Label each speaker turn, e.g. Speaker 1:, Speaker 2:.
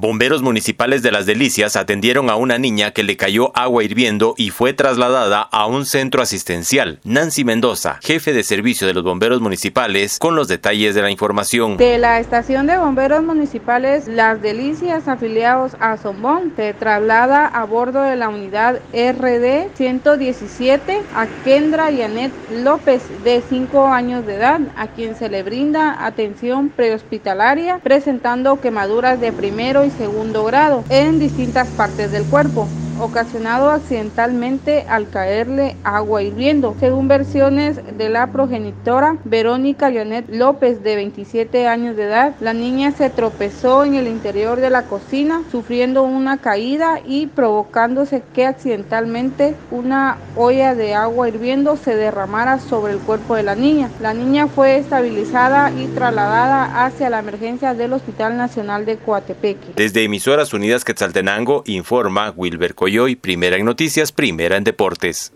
Speaker 1: Bomberos municipales de Las Delicias atendieron a una niña que le cayó agua hirviendo y fue trasladada a un centro asistencial. Nancy Mendoza, jefe de servicio de los bomberos municipales, con los detalles de la información.
Speaker 2: De la estación de bomberos municipales Las Delicias, afiliados a Zombón, se traslada a bordo de la unidad RD 117 a Kendra Yanet López, de 5 años de edad, a quien se le brinda atención prehospitalaria, presentando quemaduras de primero y segundo grado en distintas partes del cuerpo ocasionado accidentalmente al caerle agua hirviendo. Según versiones de la progenitora Verónica Janet López, de 27 años de edad, la niña se tropezó en el interior de la cocina, sufriendo una caída y provocándose que accidentalmente una olla de agua hirviendo se derramara sobre el cuerpo de la niña. La niña fue estabilizada y trasladada hacia la emergencia del Hospital Nacional de Coatepeque.
Speaker 1: Desde Emisoras Unidas Quetzaltenango informa Wilber y Primera en Noticias, Primera en Deportes.